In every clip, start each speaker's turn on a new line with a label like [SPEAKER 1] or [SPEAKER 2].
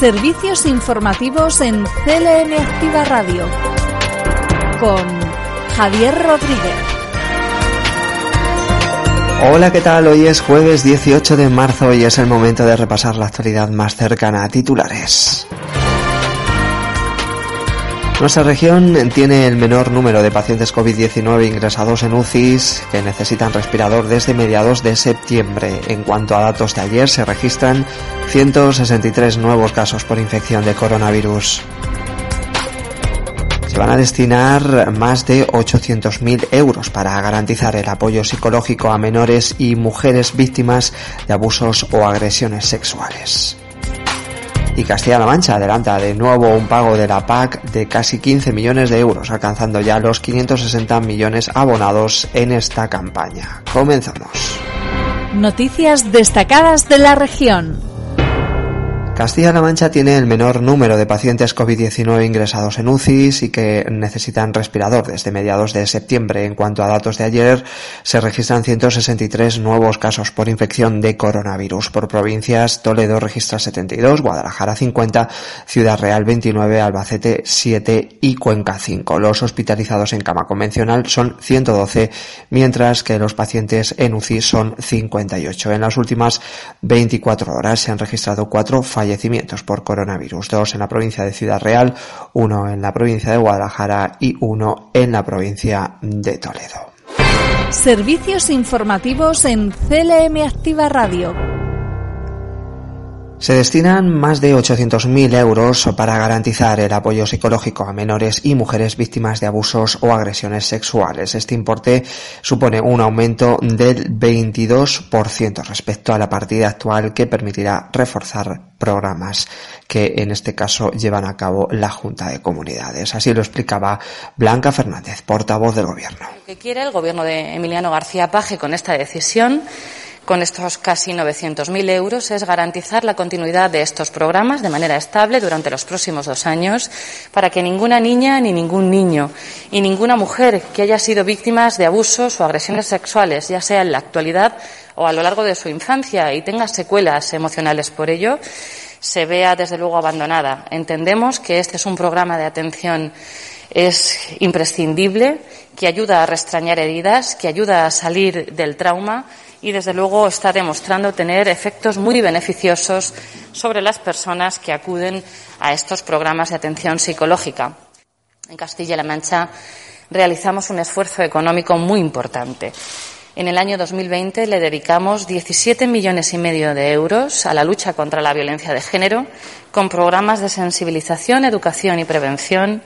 [SPEAKER 1] Servicios informativos en CLM Activa Radio con Javier Rodríguez.
[SPEAKER 2] Hola, ¿qué tal? Hoy es jueves 18 de marzo y es el momento de repasar la actualidad más cercana a titulares. Nuestra región tiene el menor número de pacientes COVID-19 ingresados en UCIs que necesitan respirador desde mediados de septiembre. En cuanto a datos de ayer, se registran 163 nuevos casos por infección de coronavirus. Se van a destinar más de 800.000 euros para garantizar el apoyo psicológico a menores y mujeres víctimas de abusos o agresiones sexuales y Castilla-La Mancha adelanta de nuevo un pago de la PAC de casi 15 millones de euros, alcanzando ya los 560 millones abonados en esta campaña. Comenzamos.
[SPEAKER 1] Noticias destacadas de la región.
[SPEAKER 2] Castilla-La Mancha tiene el menor número de pacientes COVID-19 ingresados en UCIs y que necesitan respirador desde mediados de septiembre. En cuanto a datos de ayer, se registran 163 nuevos casos por infección de coronavirus. Por provincias, Toledo registra 72, Guadalajara 50, Ciudad Real 29, Albacete 7 y Cuenca 5. Los hospitalizados en cama convencional son 112, mientras que los pacientes en UCI son 58. En las últimas 24 horas se han registrado cuatro fallos fallecimientos por coronavirus, dos en la provincia de Ciudad Real, uno en la provincia de Guadalajara y uno en la provincia de Toledo.
[SPEAKER 1] Servicios informativos en CLM Activa Radio.
[SPEAKER 2] Se destinan más de 800.000 euros para garantizar el apoyo psicológico a menores y mujeres víctimas de abusos o agresiones sexuales. Este importe supone un aumento del 22% respecto a la partida actual que permitirá reforzar programas que en este caso llevan a cabo la Junta de Comunidades. Así lo explicaba Blanca Fernández, portavoz del Gobierno.
[SPEAKER 3] Lo que quiere el Gobierno de Emiliano García Paje con esta decisión con estos casi 900.000 euros es garantizar la continuidad de estos programas de manera estable durante los próximos dos años para que ninguna niña ni ningún niño y ninguna mujer que haya sido víctimas de abusos o agresiones sexuales, ya sea en la actualidad o a lo largo de su infancia y tenga secuelas emocionales por ello, se vea desde luego abandonada. Entendemos que este es un programa de atención es imprescindible, que ayuda a restrañar heridas, que ayuda a salir del trauma y, desde luego, está demostrando tener efectos muy beneficiosos sobre las personas que acuden a estos programas de atención psicológica. En Castilla-La Mancha realizamos un esfuerzo económico muy importante. En el año 2020 le dedicamos 17 millones y medio de euros a la lucha contra la violencia de género, con programas de sensibilización, educación y prevención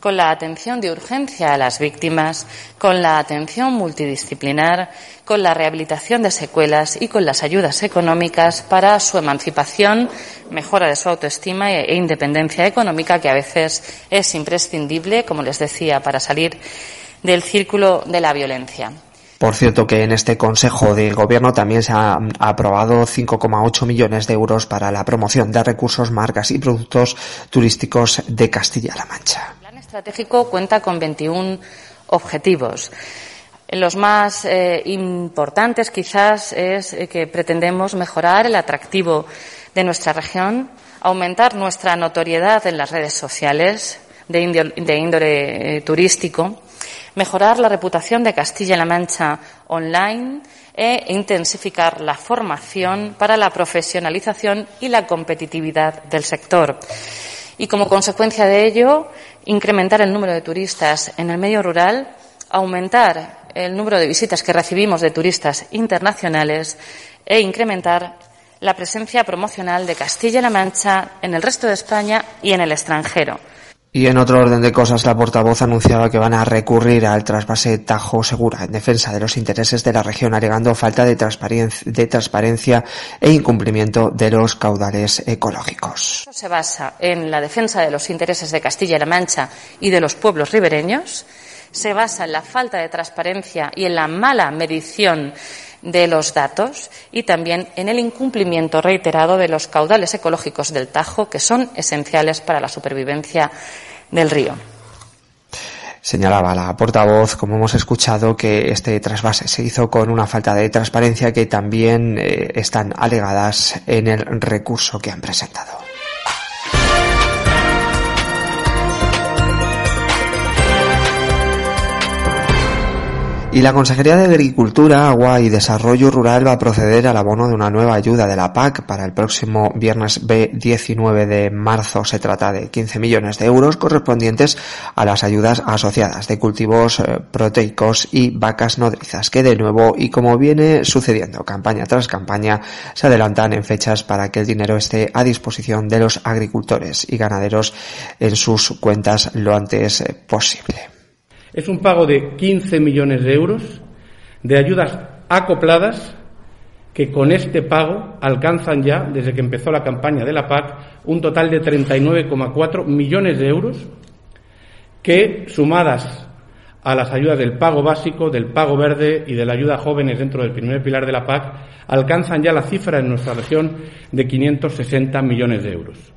[SPEAKER 3] con la atención de urgencia a las víctimas, con la atención multidisciplinar, con la rehabilitación de secuelas y con las ayudas económicas para su emancipación, mejora de su autoestima e independencia económica, que a veces es imprescindible, como les decía, para salir del círculo de la violencia.
[SPEAKER 2] Por cierto que en este Consejo del Gobierno también se ha aprobado 5,8 millones de euros para la promoción de recursos, marcas y productos turísticos de Castilla-La Mancha
[SPEAKER 3] estratégico cuenta con 21 objetivos. Los más eh, importantes quizás es eh, que pretendemos mejorar el atractivo de nuestra región, aumentar nuestra notoriedad en las redes sociales de, índole, eh, turístico, mejorar la reputación de Castilla-La Mancha online e intensificar la formación para la profesionalización y la competitividad del sector y, como consecuencia de ello, incrementar el número de turistas en el medio rural, aumentar el número de visitas que recibimos de turistas internacionales e incrementar la presencia promocional de Castilla-La Mancha en el resto de España y en el extranjero.
[SPEAKER 2] Y en otro orden de cosas, la portavoz anunciaba que van a recurrir al trasvase Tajo Segura en defensa de los intereses de la región, alegando falta de transparencia, de transparencia e incumplimiento de los caudales ecológicos.
[SPEAKER 3] Se basa en la defensa de los intereses de Castilla-La Mancha y de los pueblos ribereños, se basa en la falta de transparencia y en la mala medición de los datos y también en el incumplimiento reiterado de los caudales ecológicos del Tajo, que son esenciales para la supervivencia del río.
[SPEAKER 2] Señalaba la portavoz, como hemos escuchado, que este trasvase se hizo con una falta de transparencia que también eh, están alegadas en el recurso que han presentado. Y la Consejería de Agricultura, Agua y Desarrollo Rural va a proceder al abono de una nueva ayuda de la PAC para el próximo viernes B19 de marzo. Se trata de 15 millones de euros correspondientes a las ayudas asociadas de cultivos eh, proteicos y vacas nodrizas, que de nuevo y como viene sucediendo campaña tras campaña, se adelantan en fechas para que el dinero esté a disposición de los agricultores y ganaderos en sus cuentas lo antes eh, posible.
[SPEAKER 4] Es un pago de 15 millones de euros de ayudas acopladas que con este pago alcanzan ya, desde que empezó la campaña de la PAC, un total de 39,4 millones de euros que, sumadas a las ayudas del pago básico, del pago verde y de la ayuda a jóvenes dentro del primer pilar de la PAC, alcanzan ya la cifra en nuestra región de 560 millones de euros.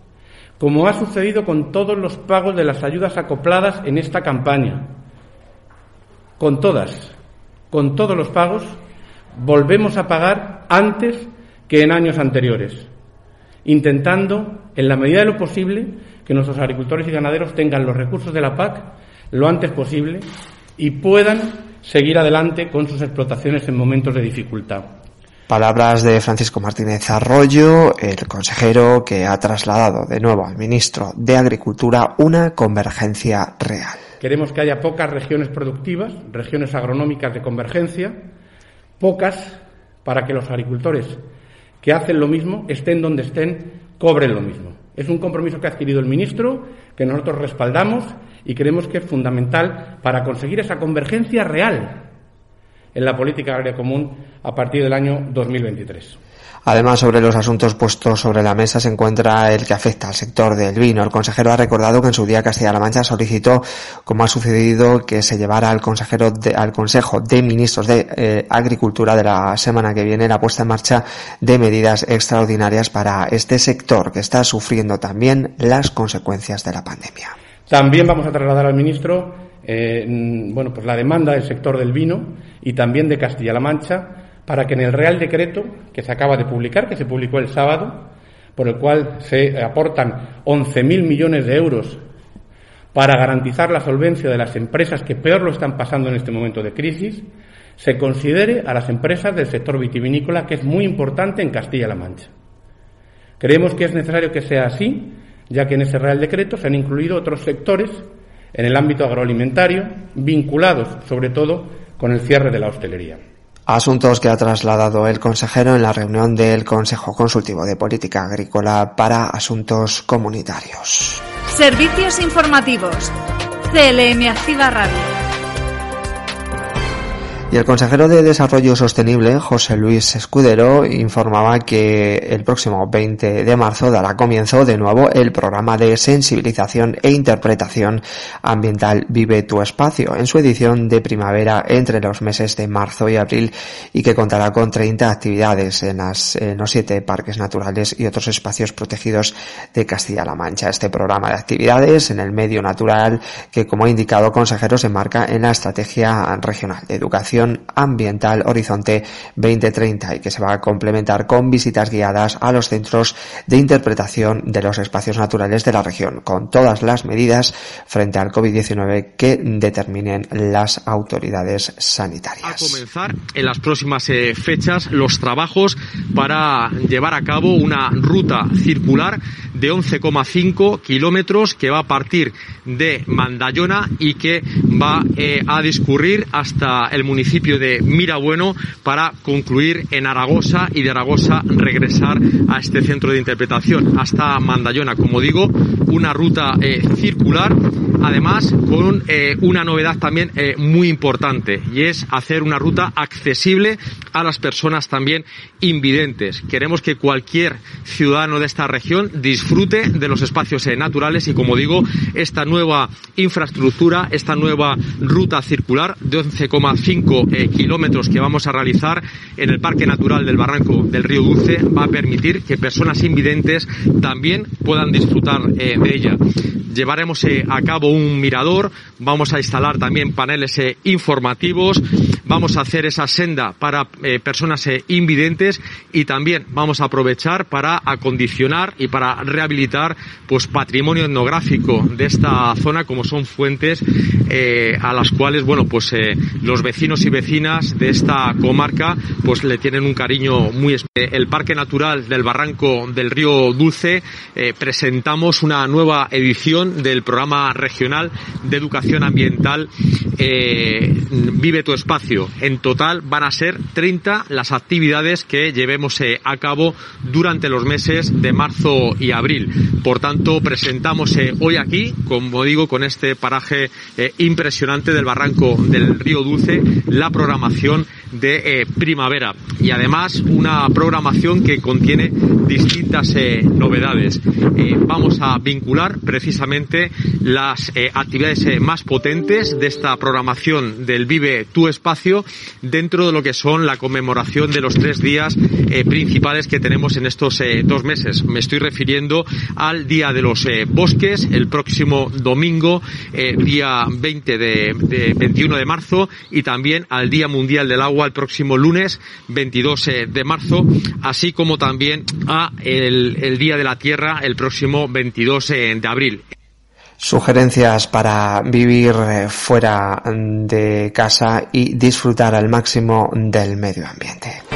[SPEAKER 4] Como ha sucedido con todos los pagos de las ayudas acopladas en esta campaña, con todas, con todos los pagos, volvemos a pagar antes que en años anteriores, intentando, en la medida de lo posible, que nuestros agricultores y ganaderos tengan los recursos de la PAC lo antes posible y puedan seguir adelante con sus explotaciones en momentos de dificultad.
[SPEAKER 2] Palabras de Francisco Martínez Arroyo, el consejero que ha trasladado de nuevo al ministro de Agricultura una convergencia real.
[SPEAKER 4] Queremos que haya pocas regiones productivas, regiones agronómicas de convergencia, pocas para que los agricultores que hacen lo mismo, estén donde estén, cobren lo mismo. Es un compromiso que ha adquirido el ministro, que nosotros respaldamos y creemos que es fundamental para conseguir esa convergencia real en la política agraria común a partir del año 2023.
[SPEAKER 2] Además, sobre los asuntos puestos sobre la mesa se encuentra el que afecta al sector del vino. El consejero ha recordado que en su día Castilla-La Mancha solicitó, como ha sucedido, que se llevara al consejero al Consejo de Ministros de eh, Agricultura de la semana que viene la puesta en marcha de medidas extraordinarias para este sector que está sufriendo también las consecuencias de la pandemia.
[SPEAKER 4] También vamos a trasladar al ministro eh, bueno, pues la demanda del sector del vino y también de Castilla-La Mancha para que en el Real Decreto que se acaba de publicar, que se publicó el sábado, por el cual se aportan 11.000 millones de euros para garantizar la solvencia de las empresas que peor lo están pasando en este momento de crisis, se considere a las empresas del sector vitivinícola, que es muy importante en Castilla-La Mancha. Creemos que es necesario que sea así, ya que en ese Real Decreto se han incluido otros sectores en el ámbito agroalimentario, vinculados sobre todo con el cierre de la hostelería.
[SPEAKER 2] Asuntos que ha trasladado el consejero en la reunión del Consejo Consultivo de Política Agrícola para Asuntos Comunitarios.
[SPEAKER 1] Servicios informativos. CLM Activa Radio.
[SPEAKER 2] Y el consejero de Desarrollo Sostenible, José Luis Escudero, informaba que el próximo 20 de marzo dará comienzo de nuevo el programa de sensibilización e interpretación ambiental Vive tu Espacio en su edición de primavera entre los meses de marzo y abril y que contará con 30 actividades en, los siete parques naturales y otros espacios protegidos de Castilla-La Mancha. Este programa de actividades en el medio natural que, como ha indicado consejero, se marca en la Estrategia Regional de Educación Ambiental Horizonte 2030 y que se va a complementar con visitas guiadas a los centros de interpretación de los espacios naturales de la región, con todas las medidas frente al COVID-19 que determinen las autoridades sanitarias.
[SPEAKER 5] A comenzar en las próximas eh, fechas los trabajos para llevar a cabo una ruta circular de 11,5 kilómetros que va a partir de Mandayona y que va eh, a discurrir hasta el municipio de Mirabueno para concluir en Aragosa y de Aragosa regresar a este centro de interpretación hasta Mandayona. Como digo, una ruta eh, circular, además con eh, una novedad también eh, muy importante y es hacer una ruta accesible a las personas también invidentes. Queremos que cualquier ciudadano de esta región disfrute de los espacios naturales y, como digo, esta nueva infraestructura, esta nueva ruta circular de 11,5 eh, kilómetros que vamos a realizar en el Parque Natural del Barranco del Río Dulce va a permitir que personas invidentes también puedan disfrutar eh, de ella. Llevaremos eh, a cabo un mirador, vamos a instalar también paneles informativos, vamos a hacer esa senda para eh, personas eh, invidentes y también vamos a aprovechar para acondicionar y para rehabilitar pues patrimonio etnográfico de esta zona como son fuentes eh, a las cuales bueno pues los vecinos y vecinas de esta comarca pues le tienen un cariño muy especial. El Parque Natural del Barranco del Río Dulce presentamos una nueva edición del programa regional de educación ambiental Vive tu espacio. En total van a ser 30 las actividades que llevemos eh, a cabo durante los meses de marzo y abril. Por tanto, presentamos eh, hoy aquí, como digo, con este paraje eh, impresionante del barranco del río Dulce, la programación de primavera y además una programación que contiene distintas novedades. vamos a vincular precisamente las actividades más potentes de esta programación del Vive tu espacio dentro de lo que son la conmemoración de los tres días eh, principales que tenemos en estos eh, dos meses. Me estoy refiriendo al Día de los eh, Bosques, el próximo domingo, día 20 de, 21 de marzo, y también al Día Mundial del Agua, el próximo lunes 22 de marzo, así como también a el Día de la Tierra, el próximo 22 de abril.
[SPEAKER 2] Sugerencias para vivir eh, fuera de casa y disfrutar al máximo del medio ambiente.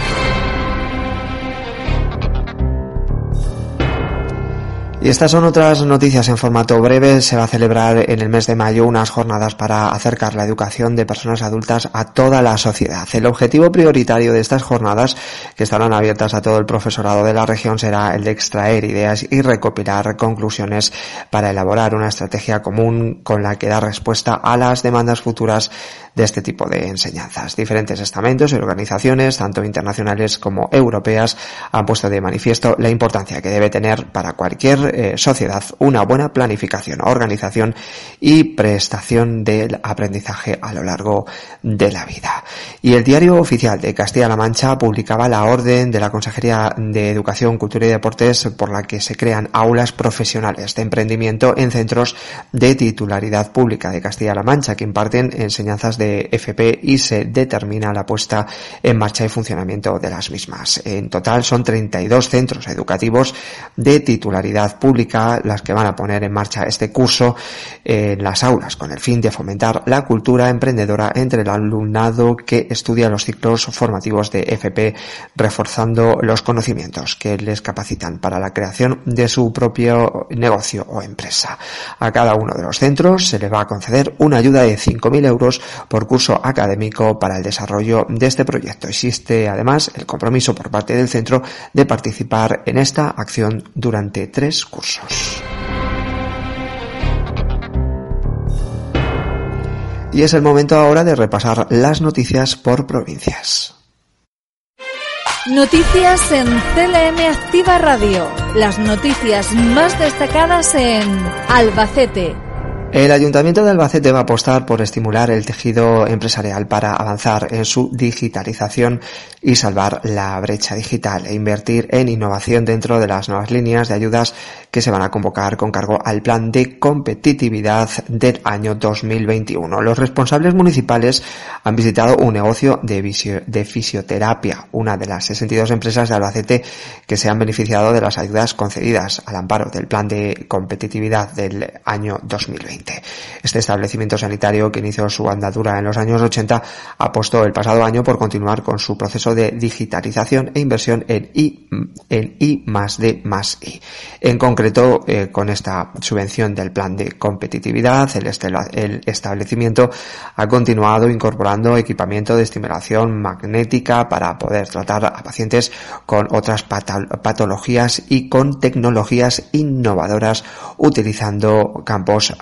[SPEAKER 2] Y estas son otras noticias en formato breve. Se va a celebrar en el mes de mayo unas jornadas para acercar la educación de personas adultas a toda la sociedad. El objetivo prioritario de estas jornadas, que estarán abiertas a todo el profesorado de la región, será el de extraer ideas y recopilar conclusiones para elaborar una estrategia común con la que dar respuesta a las demandas futuras de este tipo de enseñanzas. Diferentes estamentos y organizaciones, tanto internacionales como europeas, han puesto de manifiesto la importancia que debe tener para cualquier eh, sociedad una buena planificación, organización y prestación del aprendizaje a lo largo de la vida. Y el diario oficial de Castilla-La Mancha publicaba la orden de la Consejería de Educación, Cultura y Deportes por la que se crean aulas profesionales de emprendimiento en centros de titularidad pública de Castilla-La Mancha que imparten enseñanzas de FP y se determina la puesta en marcha y funcionamiento de las mismas. En total son 32 centros educativos de titularidad pública las que van a poner en marcha este curso en las aulas con el fin de fomentar la cultura emprendedora entre el alumnado que estudia los ciclos formativos de FP, reforzando los conocimientos que les capacitan para la creación de su propio negocio o empresa. A cada uno de los centros se le va a conceder una ayuda de 5.000 euros por curso académico para el desarrollo de este proyecto. Existe además el compromiso por parte del centro de participar en esta acción durante tres y es el momento ahora de repasar las noticias por provincias.
[SPEAKER 1] Noticias en CLM Activa Radio. Las noticias más destacadas en Albacete,
[SPEAKER 2] el Ayuntamiento de Albacete va a apostar por estimular el tejido empresarial para avanzar en su digitalización y salvar la brecha digital e invertir en innovación dentro de las nuevas líneas de ayudas que se van a convocar con cargo al plan de competitividad del año 2021. Los responsables municipales han visitado un negocio de, de fisioterapia, una de las 62 empresas de Albacete que se han beneficiado de las ayudas concedidas al amparo del plan de competitividad del año 2020. Este establecimiento sanitario, que inició su andadura en los años 80, apostó el pasado año por continuar con su proceso de digitalización e inversión en I, en I más D más I. En concreto, eh, con esta subvención del plan de competitividad, el, el establecimiento ha continuado incorporando equipamiento de estimulación magnética para poder tratar a pacientes con otras patologías y con tecnologías innovadoras utilizando campos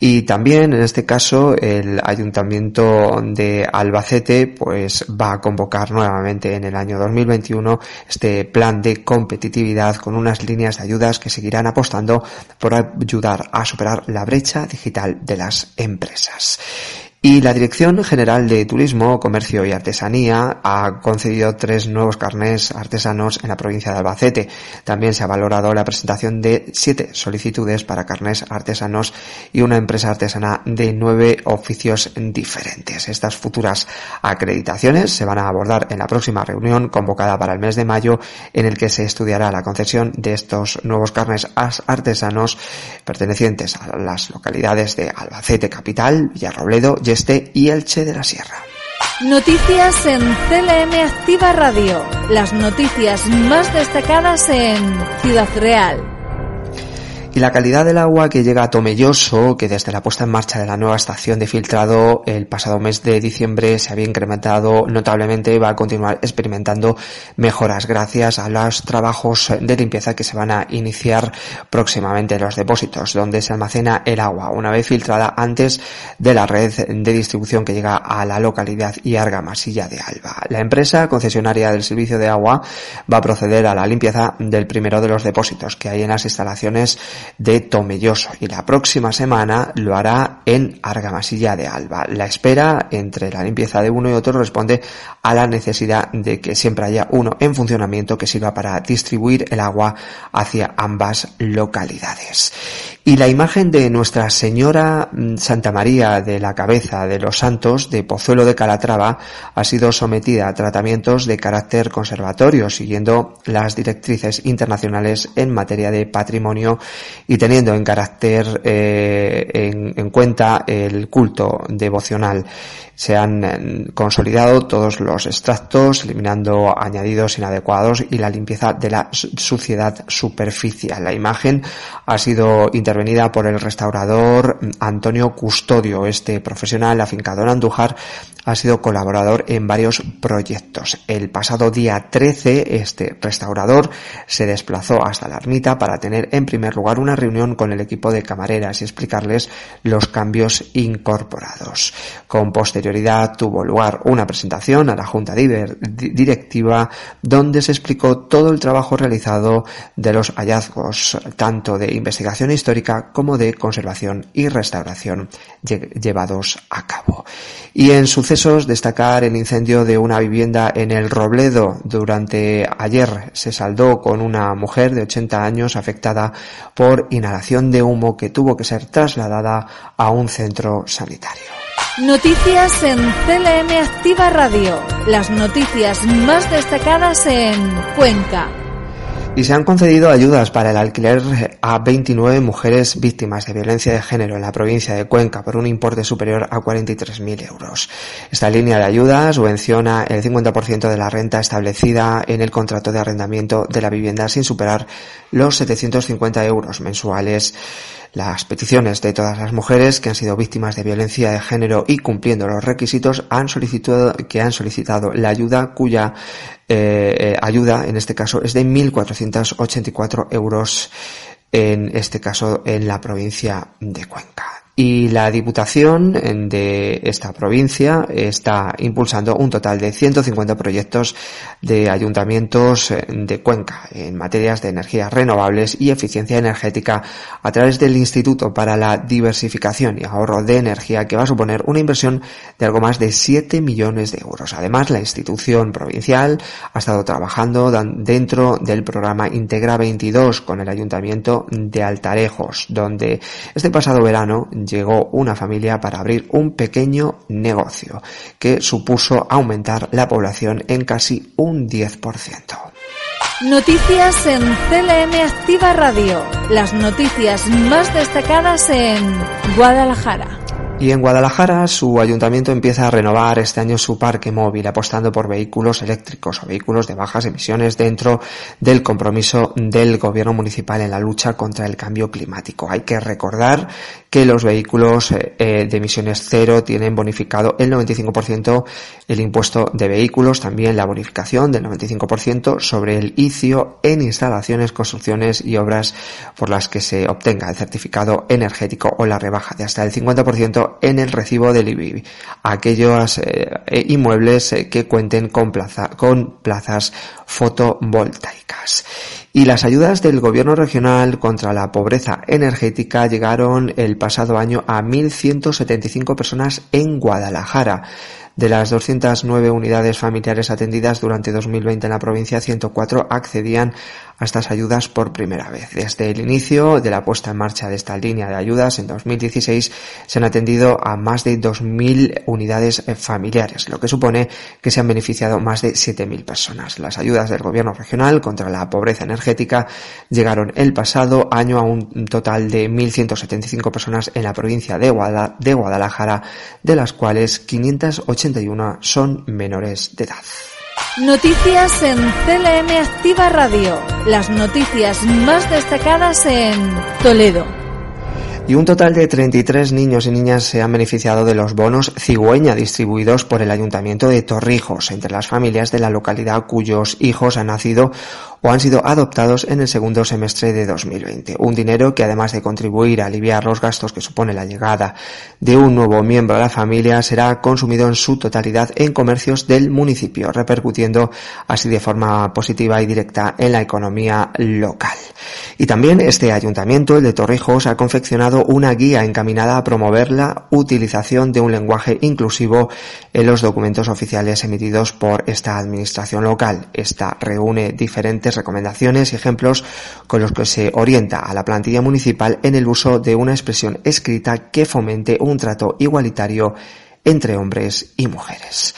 [SPEAKER 2] Y también en este caso el ayuntamiento de Albacete pues va a convocar nuevamente en el año 2021 este plan de competitividad con unas líneas de ayudas que seguirán apostando por ayudar a superar la brecha digital de las empresas. Y la Dirección General de Turismo, Comercio y Artesanía ha concedido tres nuevos carnés artesanos en la provincia de Albacete. También se ha valorado la presentación de siete solicitudes para carnés artesanos y una empresa artesana de nueve oficios diferentes. Estas futuras acreditaciones se van a abordar en la próxima reunión convocada para el mes de mayo en el que se estudiará la concesión de estos nuevos carnes artesanos pertenecientes a las localidades de Albacete Capital, Villarrobledo, Yeste y Elche de la Sierra.
[SPEAKER 1] Noticias en CLM Activa Radio. Las noticias más destacadas en Ciudad Real,
[SPEAKER 2] y la calidad del agua que llega a Tomelloso, que desde la puesta en marcha de la nueva estación de filtrado el pasado mes de diciembre se había incrementado notablemente y va a continuar experimentando mejoras gracias a los trabajos de limpieza que se van a iniciar próximamente en los depósitos donde se almacena el agua una vez filtrada antes de la red de distribución que llega a la localidad y Argamasilla de Alba. La empresa concesionaria del servicio de agua va a proceder a la limpieza del primero de los depósitos que hay en las instalaciones de Tomelloso y la próxima semana lo hará en Argamasilla de Alba. La espera entre la limpieza de uno y otro responde a la necesidad de que siempre haya uno en funcionamiento que sirva para distribuir el agua hacia ambas localidades. Y la imagen de Nuestra Señora mm, Santa María de la Cabeza de los Santos de Pozuelo de Calatrava ha sido sometida a tratamientos de carácter conservatorio, siguiendo las directrices internacionales en materia de patrimonio y teniendo en carácter eh, en, en cuenta el culto devocional. Se han eh, consolidado todos los extractos, eliminando añadidos inadecuados y la limpieza de la suciedad superficial. La imagen ha sido intervenida por el restaurador Antonio Custodio. Este profesional afincado en Andújar ha sido colaborador en varios proyectos. El pasado día 13, este restaurador se desplazó hasta la ermita para tener en primer lugar una reunión con el equipo de camareras y explicarles los cambios incorporados. Con posterioridad tuvo lugar una presentación a la Junta Directiva donde se explicó todo el trabajo realizado de los hallazgos, tanto de investigación histórica como de conservación y restauración llevados a cabo. Y en sucesos destacar el incendio de una vivienda en el Robledo durante ayer se saldó con una mujer de 80 años afectada por inhalación de humo que tuvo que ser trasladada a un centro sanitario.
[SPEAKER 1] Noticias en CLM Activa Radio. Las noticias más destacadas en Cuenca
[SPEAKER 2] y se han concedido ayudas para el alquiler a 29 mujeres víctimas de violencia de género en la provincia de Cuenca por un importe superior a 43.000 euros. Esta línea de ayudas subvenciona el 50% de la renta establecida en el contrato de arrendamiento de la vivienda sin superar los 750 euros mensuales las peticiones de todas las mujeres que han sido víctimas de violencia de género y cumpliendo los requisitos han solicitado, que han solicitado la ayuda cuya eh, eh, ayuda en este caso es de 1.484 euros en este caso en la provincia de Cuenca y la Diputación de esta provincia está impulsando un total de 150 proyectos de ayuntamientos eh, de Cuenca en materias de energías renovables y eficiencia energética a través del Instituto para la Diversificación y Ahorro de Energía que va a suponer una inversión de algo más de 7 millones de euros. Además, la institución provincial ha estado trabajando dentro del programa Integra 22 con el Ayuntamiento de Altarejos, donde este pasado verano llegó una familia para abrir un pequeño negocio que supuso aumentar la población en casi un 10%.
[SPEAKER 1] Noticias en CLM Activa Radio. Las noticias más destacadas en Guadalajara.
[SPEAKER 2] Y en Guadalajara su ayuntamiento empieza a renovar este año su parque móvil apostando por vehículos eléctricos o vehículos de bajas emisiones dentro del compromiso del gobierno municipal en la lucha contra el cambio climático. Hay que recordar que los vehículos eh, eh, de emisiones cero tienen bonificado el 95% el impuesto de vehículos, también la bonificación del 95% sobre el ICIO en instalaciones, construcciones y obras por las que se obtenga el certificado energético o la rebaja de hasta el 50% en el recibo del IBI, aquellos eh, inmuebles que cuenten con, plaza, con plazas fotovoltaicas. Y las ayudas del gobierno regional contra la pobreza energética llegaron el pasado año a 1.175 personas en Guadalajara. De las 209 unidades familiares atendidas durante 2020 en la provincia, 104 accedían a estas ayudas por primera vez. Desde el inicio de la puesta en marcha de esta línea de ayudas en 2016 se han atendido a más de 2.000 unidades familiares, lo que supone que se han beneficiado más de 7.000 personas. Las ayudas del gobierno regional contra la pobreza energética llegaron el pasado año a un total de 1.175 personas en la provincia de, Guadalajara, de las cuales 580 son menores de edad.
[SPEAKER 1] Noticias en CLM Activa Radio. Las noticias más destacadas en Toledo.
[SPEAKER 2] Y un total de 33 niños y niñas se han beneficiado de los bonos cigüeña distribuidos por el Ayuntamiento de Torrijos entre las familias de la localidad cuyos hijos han nacido o han sido adoptados en el segundo semestre de 2020. Un dinero que además de contribuir a aliviar los gastos que supone la llegada de un nuevo miembro a la familia será consumido en su totalidad en comercios del municipio, repercutiendo así de forma positiva y directa en la economía local. Y también este ayuntamiento, el de Torrijos, ha confeccionado una guía encaminada a promover la utilización de un lenguaje inclusivo en los documentos oficiales emitidos por esta administración local. Esta reúne diferentes recomendaciones y ejemplos con los que se orienta a la plantilla municipal en el uso de una expresión escrita que fomente un trato igualitario entre hombres y mujeres.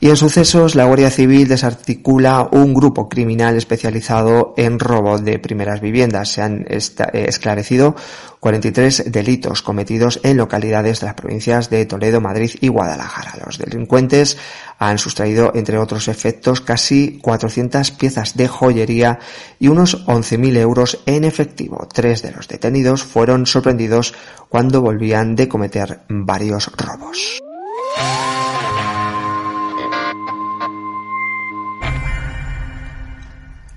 [SPEAKER 2] Y en sucesos, la Guardia Civil desarticula un grupo criminal especializado en robo de primeras viviendas. Se han eh, esclarecido 43 delitos cometidos en localidades de las provincias de Toledo, Madrid y Guadalajara. Los delincuentes han sustraído, entre otros efectos, casi 400 piezas de joyería y unos 11.000 euros en efectivo. Tres de los detenidos fueron sorprendidos cuando volvían de cometer varios robos.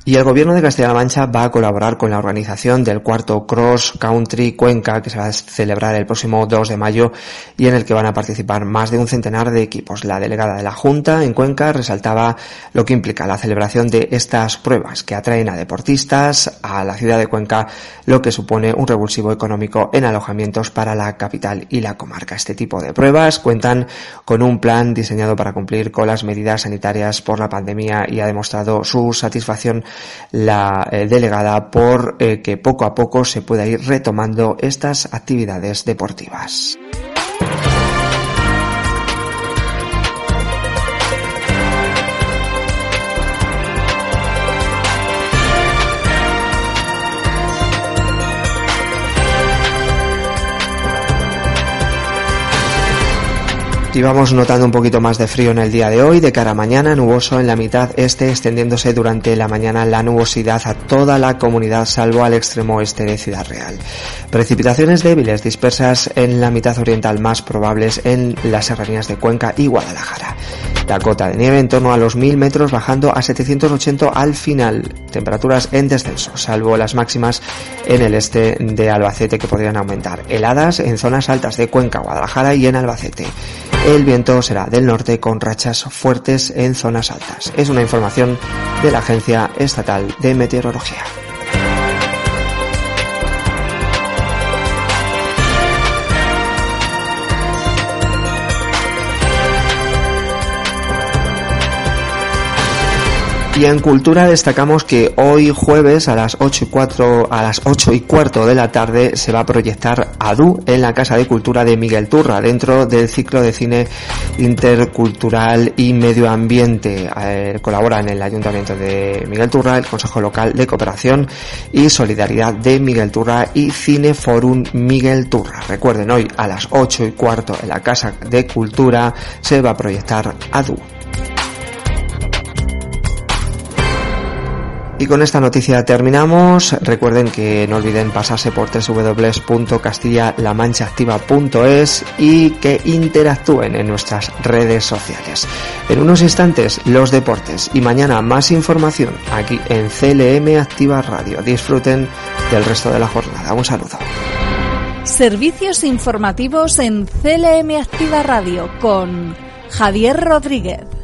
[SPEAKER 2] Y el gobierno de Castilla-La Mancha va a colaborar con la organización del cuarto Cross Country Cuenca, que se va a celebrar el próximo 2 de mayo y en el que van a participar más de un centenar de equipos. La delegada de la Junta en Cuenca resaltaba lo que implica la celebración de estas pruebas que atraen a deportistas a la ciudad de Cuenca, lo que supone un revulsivo económico en alojamientos para la capital y la comarca. Este tipo de pruebas cuentan con un plan diseñado para cumplir con las medidas sanitarias por la pandemia y ha demostrado su satisfacción la eh, delegada por eh, que poco a poco se pueda ir retomando estas actividades deportivas. Y notando un poquito más de frío en el día de hoy, de cara a mañana, nuboso en la mitad este, extendiéndose durante la mañana la nubosidad a toda la comunidad, salvo al extremo oeste de Ciudad Real. Precipitaciones débiles dispersas en la mitad oriental más probables en las serranías de Cuenca y Guadalajara. La cota de nieve en torno a los 1000 metros bajando a 780 al final. Temperaturas en descenso, salvo las máximas en el este de Albacete que podrían aumentar. Heladas en zonas altas de Cuenca, Guadalajara y en Albacete. El viento será del norte con rachas fuertes en zonas altas. Es una información de la Agencia Estatal de Meteorología. Y en cultura destacamos que hoy jueves a las 8 y 4, a las 8 y cuarto de la tarde se va a proyectar ADU en la Casa de Cultura de Miguel Turra dentro del ciclo de cine intercultural y medio ambiente. Eh, colabora en el Ayuntamiento de Miguel Turra, el Consejo Local de Cooperación y Solidaridad de Miguel Turra y Cineforum Miguel Turra. Recuerden hoy a las 8 y cuarto en la Casa de Cultura se va a proyectar ADU. Y con esta noticia terminamos. Recuerden que no olviden pasarse por www.castillalamanchaactiva.es y que interactúen en nuestras redes sociales. En unos instantes, los deportes y mañana más información aquí en CLM Activa Radio. Disfruten del resto de la jornada. Un saludo.
[SPEAKER 1] Servicios informativos en CLM Activa Radio con Javier Rodríguez.